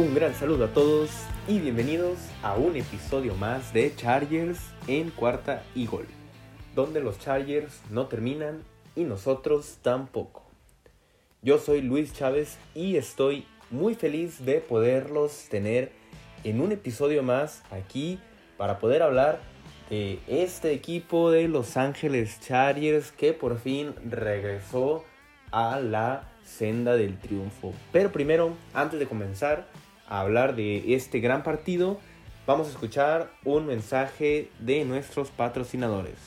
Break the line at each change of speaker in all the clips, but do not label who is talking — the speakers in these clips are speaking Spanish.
Un gran saludo a todos y bienvenidos a un episodio más de Chargers en cuarta y gol, donde los Chargers no terminan y nosotros tampoco. Yo soy Luis Chávez y estoy muy feliz de poderlos tener en un episodio más aquí para poder hablar de este equipo de Los Ángeles Chargers que por fin regresó a la senda del triunfo. Pero primero, antes de comenzar, a hablar de este gran partido, vamos a escuchar un mensaje de nuestros patrocinadores.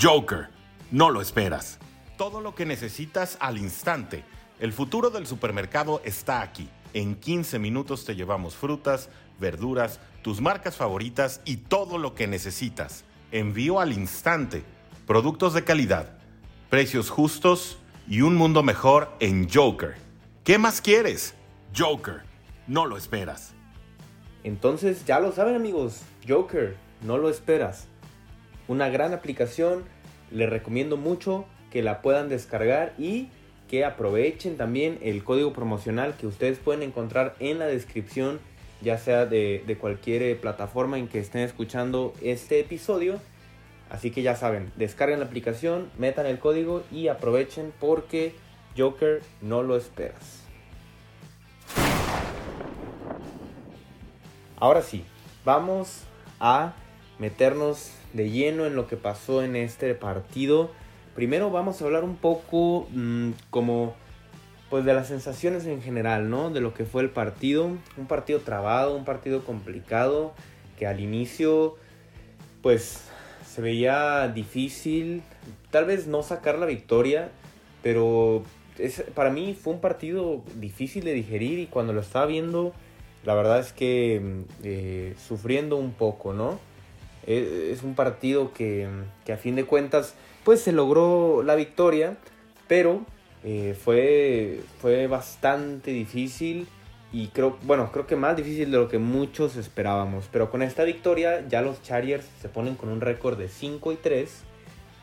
Joker, no lo esperas. Todo lo que necesitas al instante. El futuro del supermercado está aquí. En 15 minutos te llevamos frutas, verduras, tus marcas favoritas y todo lo que necesitas. Envío al instante. Productos de calidad, precios justos y un mundo mejor en Joker. ¿Qué más quieres? Joker, no lo esperas.
Entonces ya lo saben amigos, Joker, no lo esperas. Una gran aplicación, les recomiendo mucho que la puedan descargar y que aprovechen también el código promocional que ustedes pueden encontrar en la descripción, ya sea de, cualquier eh, plataforma en que estén escuchando este episodio. Así que ya saben, descarguen la aplicación, metan el código y aprovechen porque Joker no lo esperas. Ahora sí, vamos a meternos de lleno en lo que pasó en este partido. Primero vamos a hablar un poco mmm, como pues de las sensaciones en general, ¿no? De lo que fue el partido, un partido trabado, un partido complicado que al inicio pues se veía difícil, tal vez no sacar la victoria, pero es, para mí fue un partido difícil de digerir y cuando lo estaba viendo la verdad es que eh, sufriendo un poco, ¿no? Es, es un partido que, que, a fin de cuentas, pues se logró la victoria, pero eh, fue, fue bastante difícil y creo, bueno, creo que más difícil de lo que muchos esperábamos. Pero con esta victoria ya los Chargers se ponen con un récord de 5 y 3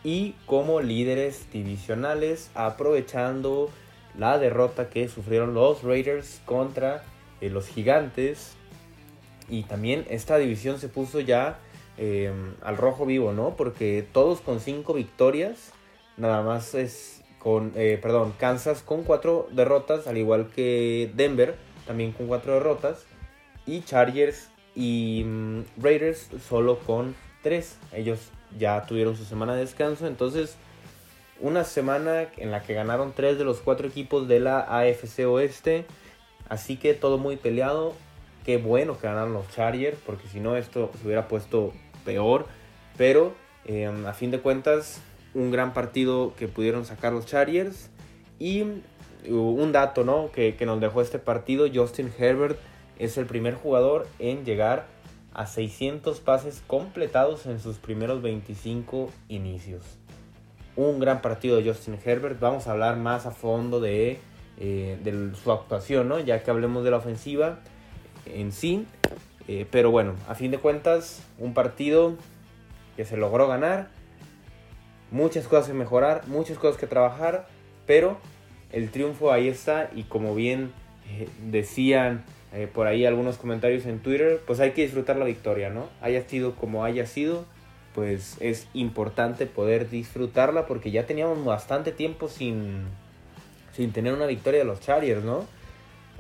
y como líderes divisionales aprovechando la derrota que sufrieron los Raiders contra eh, los gigantes. Y también esta división se puso ya eh, al rojo vivo, ¿no? Porque todos con 5 victorias, nada más es con, eh, perdón, Kansas con 4 derrotas, al igual que Denver, también con 4 derrotas. Y Chargers y um, Raiders solo con 3. Ellos ya tuvieron su semana de descanso, entonces una semana en la que ganaron 3 de los 4 equipos de la AFC Oeste. Así que todo muy peleado. Qué bueno que ganaron los Chargers, porque si no esto se hubiera puesto peor. Pero eh, a fin de cuentas, un gran partido que pudieron sacar los Chargers. Y un dato ¿no? que, que nos dejó este partido, Justin Herbert es el primer jugador en llegar a 600 pases completados en sus primeros 25 inicios. Un gran partido de Justin Herbert. Vamos a hablar más a fondo de eh, de su actuación, ¿no? Ya que hablemos de la ofensiva en sí. Eh, pero bueno, a fin de cuentas, un partido que se logró ganar. Muchas cosas que mejorar, muchas cosas que trabajar, pero el triunfo ahí está y como bien eh, decían por ahí algunos comentarios en Twitter, pues hay que disfrutar la victoria, ¿no? Haya sido como haya sido, pues es importante poder disfrutarla porque ya teníamos bastante tiempo sin, sin tener una victoria de los Chargers, ¿no?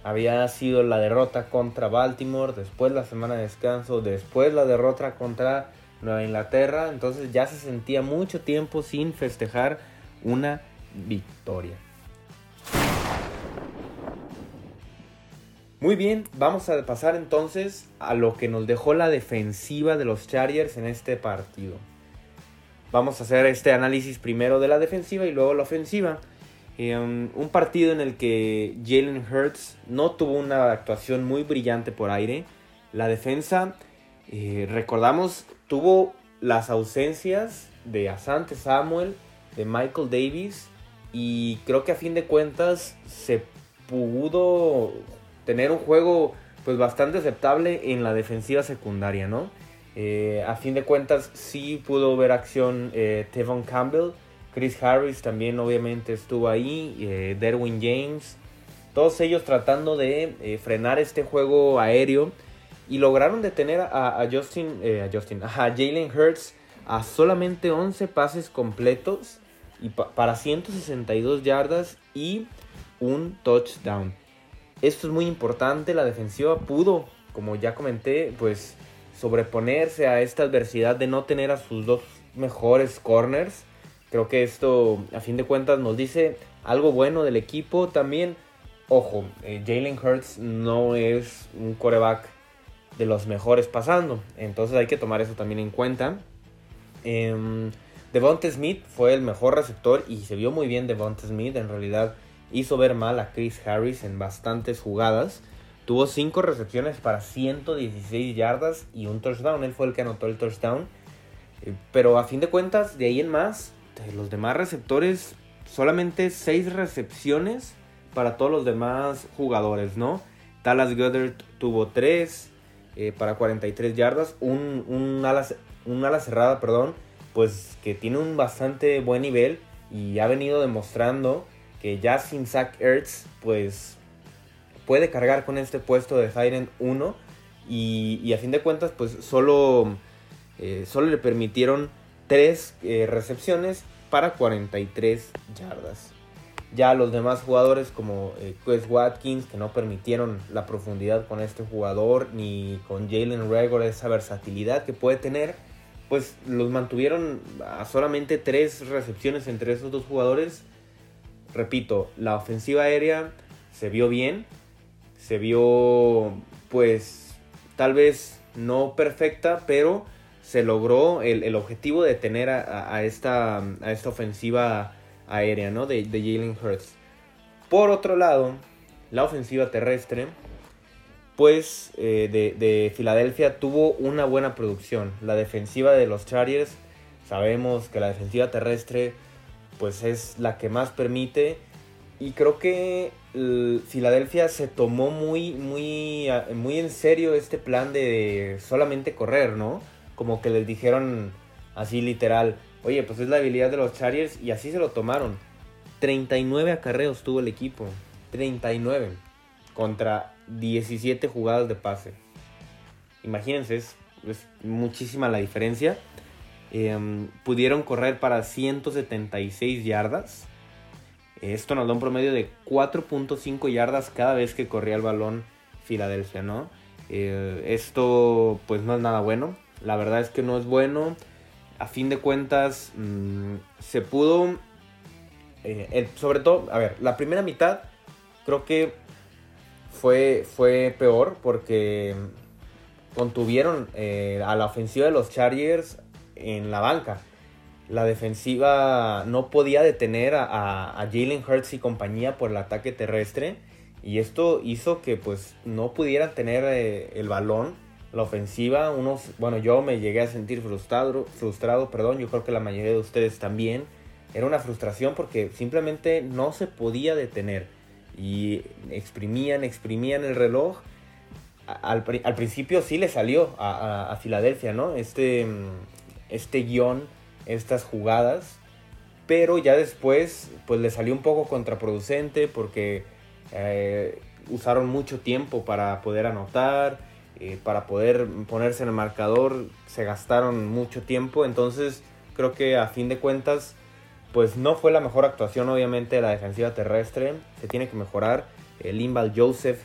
Había sido la derrota contra Baltimore, después la semana de descanso, después la derrota contra Nueva Inglaterra, entonces ya se sentía mucho tiempo sin festejar una victoria. Muy bien, vamos a pasar entonces a lo que nos dejó la defensiva de los Chargers en este partido. Vamos a hacer este análisis primero de la defensiva y luego la ofensiva. Eh, un partido en el que Jalen Hurts no tuvo una actuación muy brillante por aire. La defensa, eh, recordamos, tuvo las ausencias de Asante Samuel, de Michael Davis. Y creo que a fin de cuentas se pudo tener un juego pues bastante aceptable en la defensiva secundaria, ¿no? Eh, a fin de cuentas sí pudo ver acción eh, Tevon Campbell, Chris Harris también obviamente estuvo ahí, eh, Derwin James Todos ellos tratando de eh, frenar este juego aéreo y lograron detener a, Justin, eh, Justin, a Jalen Hurts a solamente 11 pases completos y para 162 yardas y un touchdown. Esto es muy importante, la defensiva pudo, como ya comenté, pues sobreponerse a esta adversidad de no tener a sus dos mejores corners. Creo que esto, a fin de cuentas, nos dice algo bueno del equipo. También, ojo, eh, Jalen Hurts no es un coreback de los mejores pasando. Entonces hay que tomar eso también en cuenta. Eh, Smith fue el mejor receptor y se vio muy bien Devonta Smith. En realidad hizo ver mal a Chris Harris en bastantes jugadas. Tuvo 5 recepciones para 116 yardas y un touchdown. Él fue el que anotó el touchdown. Eh, pero a fin de cuentas, de ahí en más, los demás receptores, solamente 6 recepciones para todos los demás jugadores, ¿no? Dallas Goddard tuvo 3 eh, para 43 yardas. Un, un, ala, un ala cerrada, perdón, pues que tiene un bastante buen nivel y ha venido demostrando que ya sin Zach Ertz, pues puede cargar con este puesto de Siren 1 y, a fin de cuentas pues solo, eh, solo le permitieron 3 eh, recepciones para 43 yardas. Ya los demás jugadores como eh, Chris Watkins que no permitieron la profundidad con este jugador ni con Jalen Regor esa versatilidad que puede tener pues los mantuvieron a solamente 3 recepciones entre esos dos jugadores. Repito, la ofensiva aérea se vio bien, se vio pues tal vez no perfecta, pero se logró el, objetivo de tener a, esta, a esta ofensiva aérea ¿no? de, de Jalen Hurts. Por otro lado, la ofensiva terrestre, pues eh, de, de, Filadelfia tuvo una buena producción. La defensiva de los Chargers, sabemos que la defensiva terrestre pues es la que más permite y creo que Filadelfia se tomó muy, muy, muy en serio este plan de solamente correr, ¿no? Como que les dijeron así literal, oye, pues es la habilidad de los Chargers y así se lo tomaron. 39 acarreos tuvo el equipo, 39 contra 17 jugadas de pase. Imagínense, es, muchísima la diferencia. Em, pudieron correr para 176 yardas esto nos da un promedio de 4.5 yardas cada vez que corría el balón Filadelfia, ¿no? Eh, esto pues no es nada bueno. La verdad es que no es bueno. A fin de cuentas mm, se pudo... Eh, sobre todo, a ver, la primera mitad creo que fue, fue peor porque contuvieron eh, a la ofensiva de los Chargers en la banca la defensiva no podía detener a, Jalen Hurts y compañía por el ataque terrestre. Y esto hizo que pues no pudieran tener eh, el balón. La ofensiva, unos, bueno, yo me llegué a sentir frustrado, frustrado, perdón, yo creo que la mayoría de ustedes también. Era una frustración porque simplemente no se podía detener. Y exprimían, exprimían el reloj. Al, principio sí le salió a, a Filadelfia, ¿no? Este, este guion estas jugadas, pero ya después pues le salió un poco contraproducente porque eh, usaron mucho tiempo para poder anotar, eh, para poder ponerse en el marcador, se gastaron mucho tiempo, entonces creo que a fin de cuentas pues no fue la mejor actuación obviamente la defensiva terrestre, se tiene que mejorar, el Imbal Joseph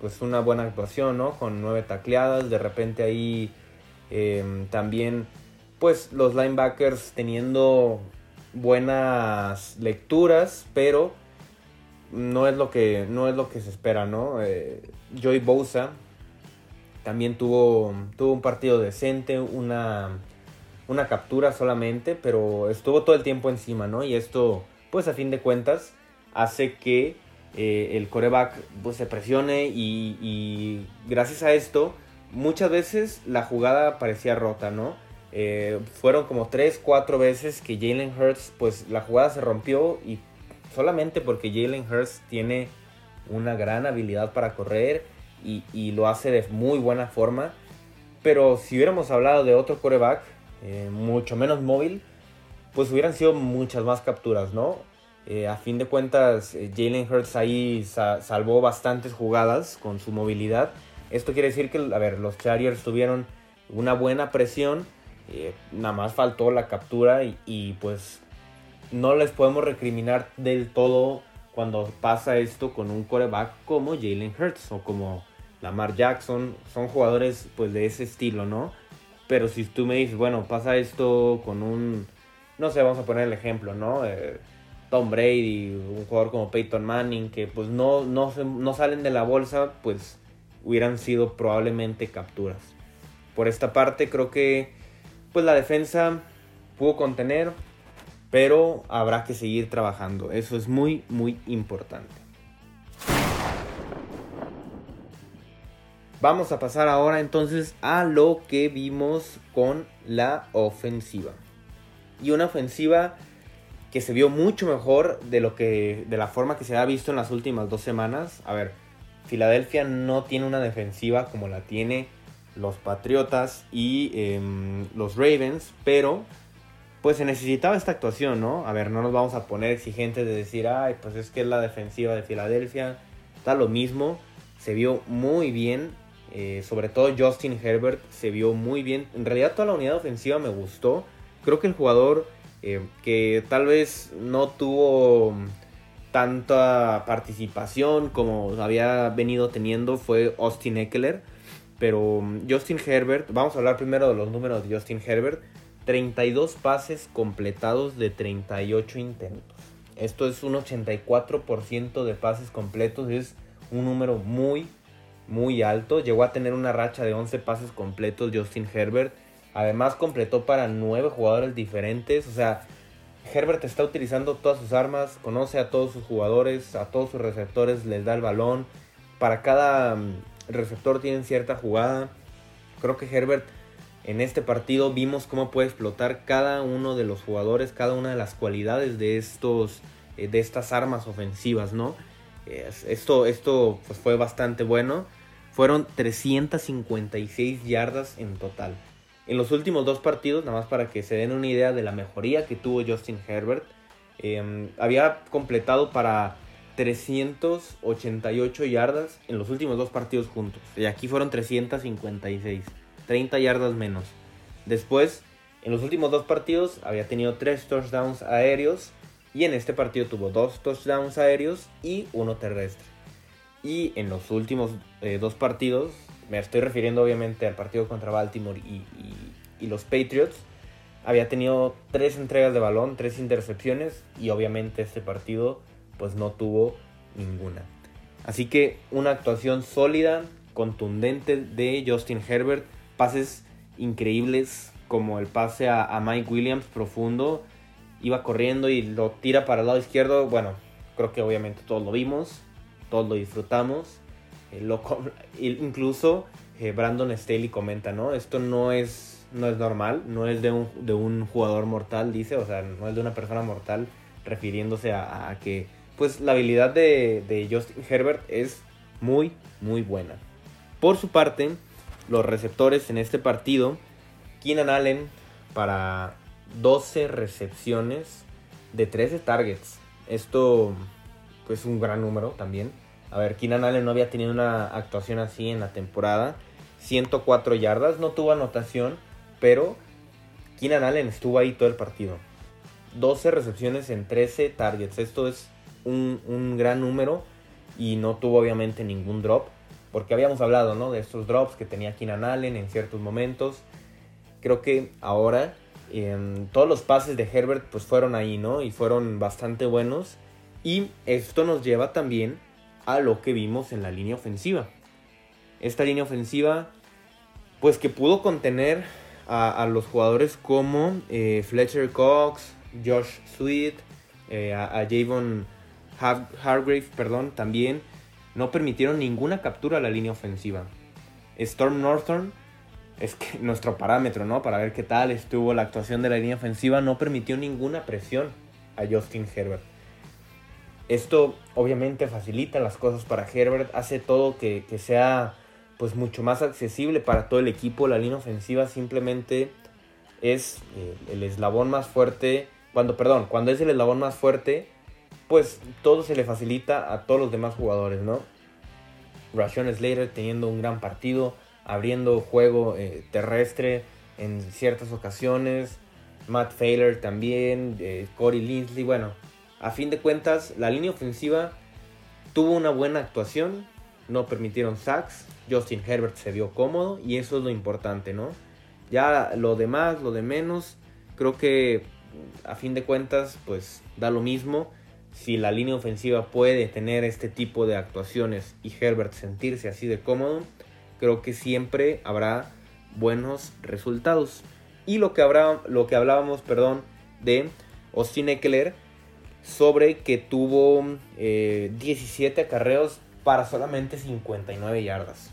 pues una buena actuación, ¿no? Con nueve tacleadas, de repente ahí eh, también pues los linebackers teniendo buenas lecturas, pero no es lo que, no es lo que se espera, ¿no? Eh, Joey Bosa también tuvo, tuvo un partido decente, una, una captura solamente, pero estuvo todo el tiempo encima, ¿no? Y esto, pues a fin de cuentas, hace que eh, el coreback pues, se presione y, gracias a esto, muchas veces la jugada parecía rota, ¿no? Eh, fueron como 3, 4 veces que Jalen Hurts, pues la jugada se rompió y solamente porque Jalen Hurts tiene una gran habilidad para correr y, lo hace de muy buena forma. Pero si hubiéramos hablado de otro coreback, eh, mucho menos móvil, pues hubieran sido muchas más capturas, ¿no? Eh, a fin de cuentas, eh, Jalen Hurts ahí salvó bastantes jugadas con su movilidad. Esto quiere decir que, a ver, los Chargers tuvieron una buena presión. Nada más faltó la captura y, pues no les podemos recriminar del todo cuando pasa esto con un coreback como Jalen Hurts o como Lamar Jackson. Son jugadores pues de ese estilo, ¿no? Pero si tú me dices, bueno, pasa esto con un, no sé, vamos a poner el ejemplo, ¿no? Tom Brady, un jugador como Peyton Manning, que pues no, no, no salen de la bolsa, pues hubieran sido probablemente capturas. Por esta parte creo que pues la defensa pudo contener, pero habrá que seguir trabajando. Eso es muy, muy importante. Vamos a pasar ahora entonces a lo que vimos con la ofensiva. Y una ofensiva que se vio mucho mejor de lo que de la forma que se ha visto en las últimas dos semanas. A ver, Filadelfia no tiene una defensiva como la tiene los Patriotas y em, los Ravens, pero pues se necesitaba esta actuación, ¿no? A ver, no nos vamos a poner exigentes de decir, ay, pues es que es la defensiva de Filadelfia, está lo mismo, se vio muy bien, eh, sobre todo Justin Herbert se vio muy bien, en realidad toda la unidad ofensiva me gustó, creo que el jugador eh, que tal vez no tuvo tanta participación como había venido teniendo fue Austin Eckler. Pero mm, Justin Herbert, vamos a hablar primero de los números de Justin Herbert. 32 pases completados de 38 intentos. Esto es un 84% de pases completos. Es un número muy, muy alto. Llegó a tener una racha de 11 pases completos Justin Herbert. Además completó para nueve jugadores diferentes. O sea, Herbert está utilizando todas sus armas, conoce a todos sus jugadores, a todos sus receptores, les da el balón. Para cada mm, receptor tienen cierta jugada. Creo que Herbert en este partido vimos cómo puede explotar cada uno de los jugadores, cada una de las cualidades de estos eh, de estas armas ofensivas, ¿no? Esto, esto pues, fue bastante bueno. Fueron 356 yardas en total. En los últimos dos partidos, nada más para que se den una idea de la mejoría que tuvo Justin Herbert, em, había completado para 388 yardas en los últimos dos partidos juntos. Y aquí fueron 356, 30 yardas menos. Después, en los últimos dos partidos había tenido tres touchdowns aéreos y en este partido tuvo dos touchdowns aéreos y uno terrestre. Y en los últimos eh, dos partidos me estoy refiriendo obviamente al partido contra Baltimore y, los Patriots, había tenido tres entregas de balón, tres intercepciones y obviamente este partido pues no tuvo ninguna. Así que una actuación sólida, contundente de Justin Herbert, pases increíbles como el pase a, Mike Williams profundo, iba corriendo y lo tira para el lado izquierdo, bueno, creo que obviamente todos lo vimos, todos lo disfrutamos eh, incluso Brandon Staley comenta, ¿no? Esto no es, no es normal, no es de un, de un jugador mortal, dice, o sea, no es de una persona mortal, refiriéndose a, que, pues, la habilidad de Justin Herbert es muy, muy buena. Por su parte, los receptores en este partido, Keenan Allen para 12 recepciones de 13 targets. Esto, pues, es un gran número también. A ver, Keenan Allen no había tenido una actuación así en la temporada. 104 yardas, no tuvo anotación, pero Keenan Allen estuvo ahí todo el partido. 12 recepciones en 13 targets. Esto es un, gran número y no tuvo obviamente ningún drop. Porque habíamos hablado ¿no? de estos drops que tenía Keenan Allen en ciertos momentos. Creo que ahora todos los pases de Herbert pues fueron ahí, ¿no? Y fueron bastante buenos. Y esto nos lleva también a lo que vimos en la línea ofensiva. Esta línea ofensiva, pues que pudo contener a, los jugadores como eh, Fletcher Cox, Josh Sweet, eh, a, Javon Hargrave, perdón, también no permitieron ninguna captura a la línea ofensiva. Storm Northern es que nuestro parámetro, ¿no? Para ver qué tal estuvo la actuación de la línea ofensiva, no permitió ninguna presión a Justin Herbert. Esto obviamente facilita las cosas para Herbert, hace todo que, sea pues mucho más accesible para todo el equipo. La línea ofensiva simplemente es eh, el eslabón más fuerte. Cuando, perdón, cuando es el eslabón más fuerte, pues todo se le facilita a todos los demás jugadores, ¿no? Rashawn Slater teniendo un gran partido, abriendo juego eh, terrestre en ciertas ocasiones. Matt Failer también, eh, Corey. Bueno, a fin de cuentas, la línea ofensiva tuvo una buena actuación. No permitieron sacks. Justin Herbert se vio cómodo y eso es lo importante, ¿no? Ya lo demás, lo de menos, creo que a fin de cuentas, pues da lo mismo. Si la línea ofensiva puede tener este tipo de actuaciones y Herbert sentirse así de cómodo, creo que siempre habrá buenos resultados. Y lo que, habrá, lo que hablábamos, perdón, de Austin Eckler sobre que tuvo 17 eh, acarreos para solamente 59 yardas.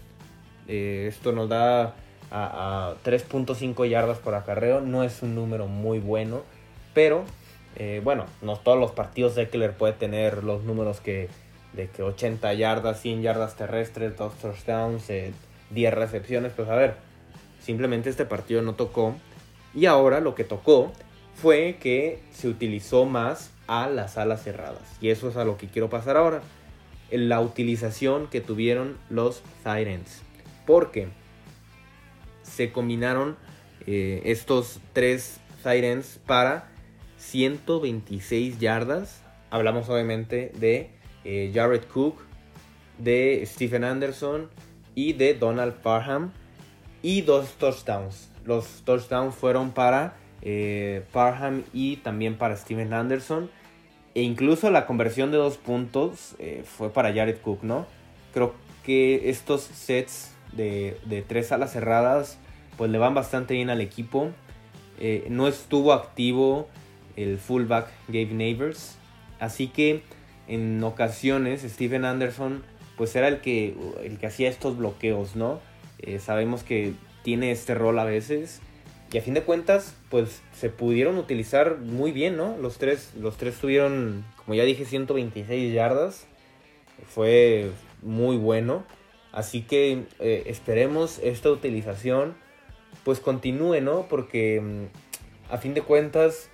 Eh, esto nos da a, 3.5 yardas por acarreo. No es un número muy bueno, pero eh, bueno, no todos los partidos Eckler puede tener los números que de que 80 yardas, 100 yardas terrestres, 2 touchdowns, 10 recepciones. Pues a ver, simplemente este partido no tocó. Y ahora lo que tocó fue que se utilizó más a las alas cerradas. Y eso es a lo que quiero pasar ahora. La utilización que tuvieron los Tyrants. Porque se combinaron eh, estos tres Tyrants para 126 yardas. Hablamos obviamente de eh, Jared Cook, de Stephen Anderson y de Donald Parham. Y dos touchdowns. Los touchdowns fueron para eh, Parham y también para Steven Anderson. E incluso la conversión de dos puntos eh, fue para Jared Cook, ¿no? Creo que estos sets de, tres alas cerradas pues le van bastante bien al equipo. Eh, no estuvo activo el fullback Gabe Neighbors. Así que en ocasiones Steven Anderson pues era el que, el que hacía estos bloqueos, ¿no? sabemos que tiene este rol a veces y a fin de cuentas, pues se pudieron utilizar muy bien, ¿no? Los tres, los tres tuvieron, como ya dije, 126 yardas. Fue muy bueno. Así que eh, esperemos esta utilización pues continúe, ¿no? Porque mm, a fin de cuentas,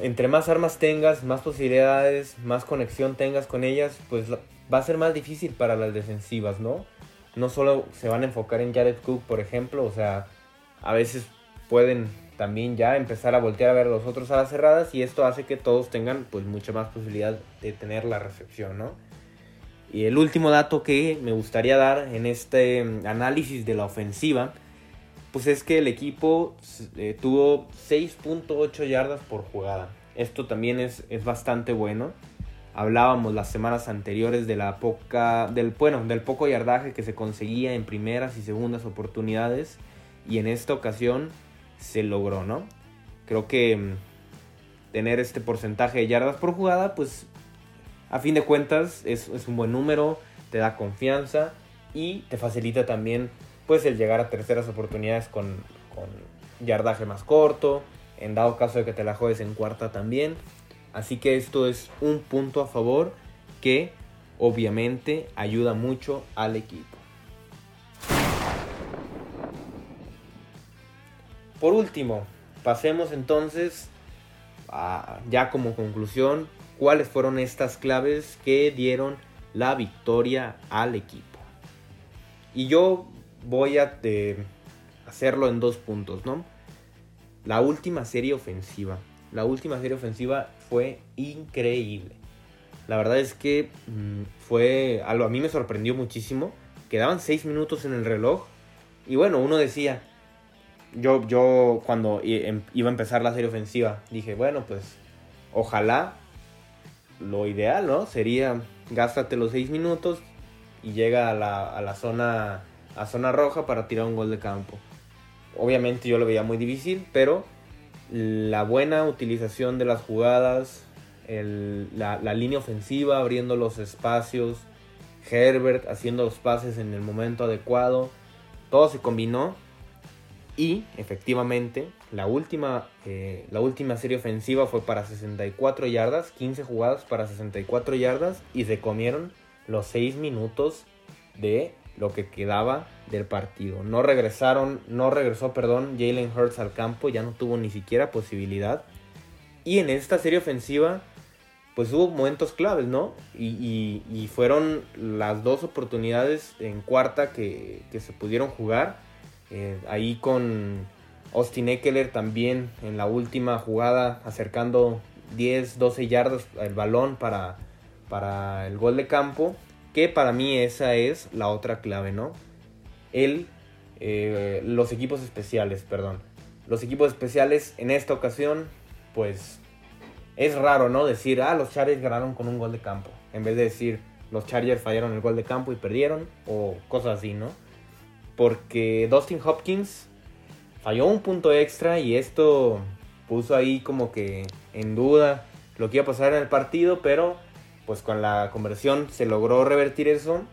entre más armas tengas, más posibilidades, más conexión tengas con ellas, pues va a ser más difícil para las defensivas, ¿no? No solo se van a enfocar en Jared Cook, por ejemplo, o sea, a veces pueden también ya empezar a voltear a ver a los otros a las cerradas y esto hace que todos tengan pues mucha más posibilidad de tener la recepción, ¿no? Y el último dato que me gustaría dar en este mm, análisis de la ofensiva, pues es que el equipo eh, tuvo 6.8 yardas por jugada. Esto también es, es, bastante bueno. Hablábamos las semanas anteriores de la poca, del, bueno, del poco yardaje que se conseguía en primeras y segundas oportunidades y en esta ocasión se logró, ¿no? Creo que mm, tener este porcentaje de yardas por jugada, pues a fin de cuentas es, un buen número, te da confianza y te facilita también pues el llegar a terceras oportunidades con, con yardaje más corto, en dado caso de que te la juegues en cuarta también. Así que esto es un punto a favor que obviamente ayuda mucho al equipo. Por último, pasemos entonces a, ya como conclusión, cuáles fueron estas claves que dieron la victoria al equipo. Y yo voy a hacerlo en dos puntos, ¿no? La última serie ofensiva. La última serie ofensiva fue increíble. La verdad es que mm, fue algo, a mí me sorprendió muchísimo. Quedaban seis minutos en el reloj. Y bueno, uno decía, yo, yo cuando em, iba a empezar la serie ofensiva dije, bueno, pues ojalá lo ideal, ¿no? Sería gástate los 6 minutos y llega a la, a la zona, a zona roja para tirar un gol de campo. Obviamente yo lo veía muy difícil, pero la buena utilización de las jugadas, la, línea ofensiva abriendo los espacios, Herbert haciendo los pases en el momento adecuado, todo se combinó y efectivamente, la última, eh, la última serie ofensiva fue para 64 yardas, 15 jugadas para 64 yardas y se comieron los 6 minutos de lo que quedaba del partido. No regresaron, no regresó, perdón, Jalen Hurts al campo, ya no tuvo ni siquiera posibilidad. Y en esta serie ofensiva, pues hubo momentos claves, ¿no? Y, fueron las dos oportunidades en cuarta que, se pudieron jugar. Eh, ahí con Austin Eckler también en la última jugada acercando 10, 12 yardas el balón para, para el gol de campo. Que para mí esa es la otra clave, ¿no? El, eh, los equipos especiales, perdón. Los equipos especiales en esta ocasión, pues es raro, ¿no? Decir, ah, los Chargers ganaron con un gol de campo. En vez de decir, los Chargers fallaron el gol de campo y perdieron, o cosas así, ¿no? Porque Dustin Hopkins falló un punto extra y esto puso ahí como que en duda lo que iba a pasar en el partido, pero pues con la conversión se logró revertir eso.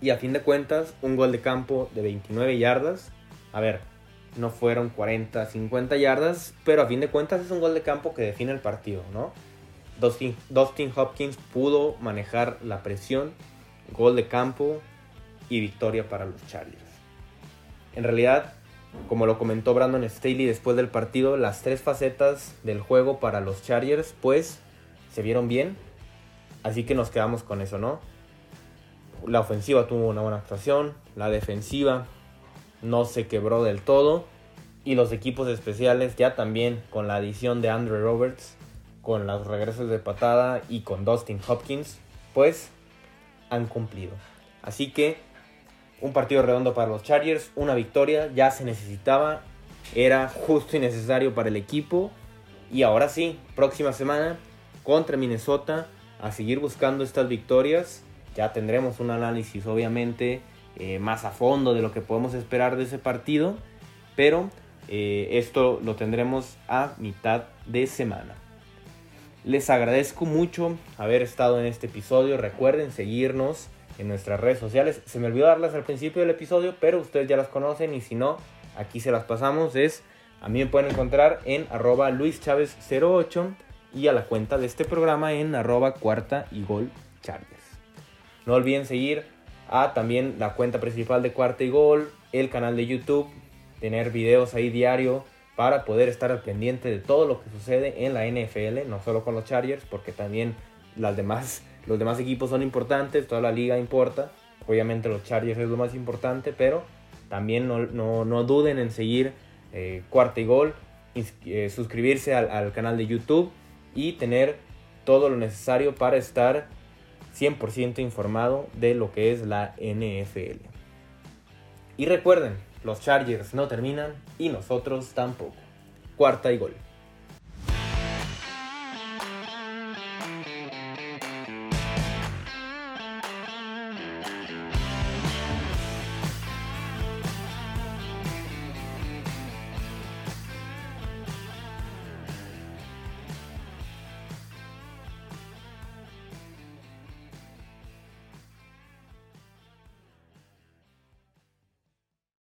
Y a fin de cuentas, un gol de campo de 29 yardas. A ver, no fueron 40, 50 yardas, pero a fin de cuentas es un gol de campo que define el partido, ¿no? Dustin, Dustin Hopkins pudo manejar la presión, gol de campo y victoria para los Chargers. En realidad, como lo comentó Brandon Staley después del partido, las tres facetas del juego para los Chargers, pues, se vieron bien. Así que nos quedamos con eso, ¿no? La ofensiva tuvo una buena actuación, la defensiva no se quebró del todo. Y los equipos especiales ya también con la adición de Andrew Roberts, con los regresos de patada y con Dustin Hopkins, pues han cumplido. Así que un partido redondo para los Chargers, una victoria, ya se necesitaba, era justo y necesario para el equipo. Y ahora sí, próxima semana contra Minnesota, a seguir buscando estas victorias. Ya tendremos un análisis obviamente eh, más a fondo de lo que podemos esperar de ese partido. Pero eh, esto lo tendremos a mitad de semana. Les agradezco mucho haber estado en este episodio. Recuerden seguirnos en nuestras redes sociales. Se me olvidó darlas al principio del episodio, pero ustedes ya las conocen y si no, aquí se las pasamos. Es, a mí me pueden encontrar en arroba luischavez08 y a la cuenta de este programa en arroba cuarta y gol chargers. No olviden seguir a también la cuenta principal de cuarta y gol, el canal de YouTube, tener videos ahí diario para poder estar al pendiente de todo lo que sucede en la NFL, no solo con los Chargers, porque también las demás los demás equipos son importantes, toda la liga importa. Obviamente los Chargers es lo más importante, pero también no, duden en seguir eh, Cuarta y Gol, eh, suscribirse al, canal de YouTube y tener todo lo necesario para estar 100% informado de lo que es la NFL. Y recuerden, los Chargers no terminan y nosotros tampoco. Cuarta y Gol.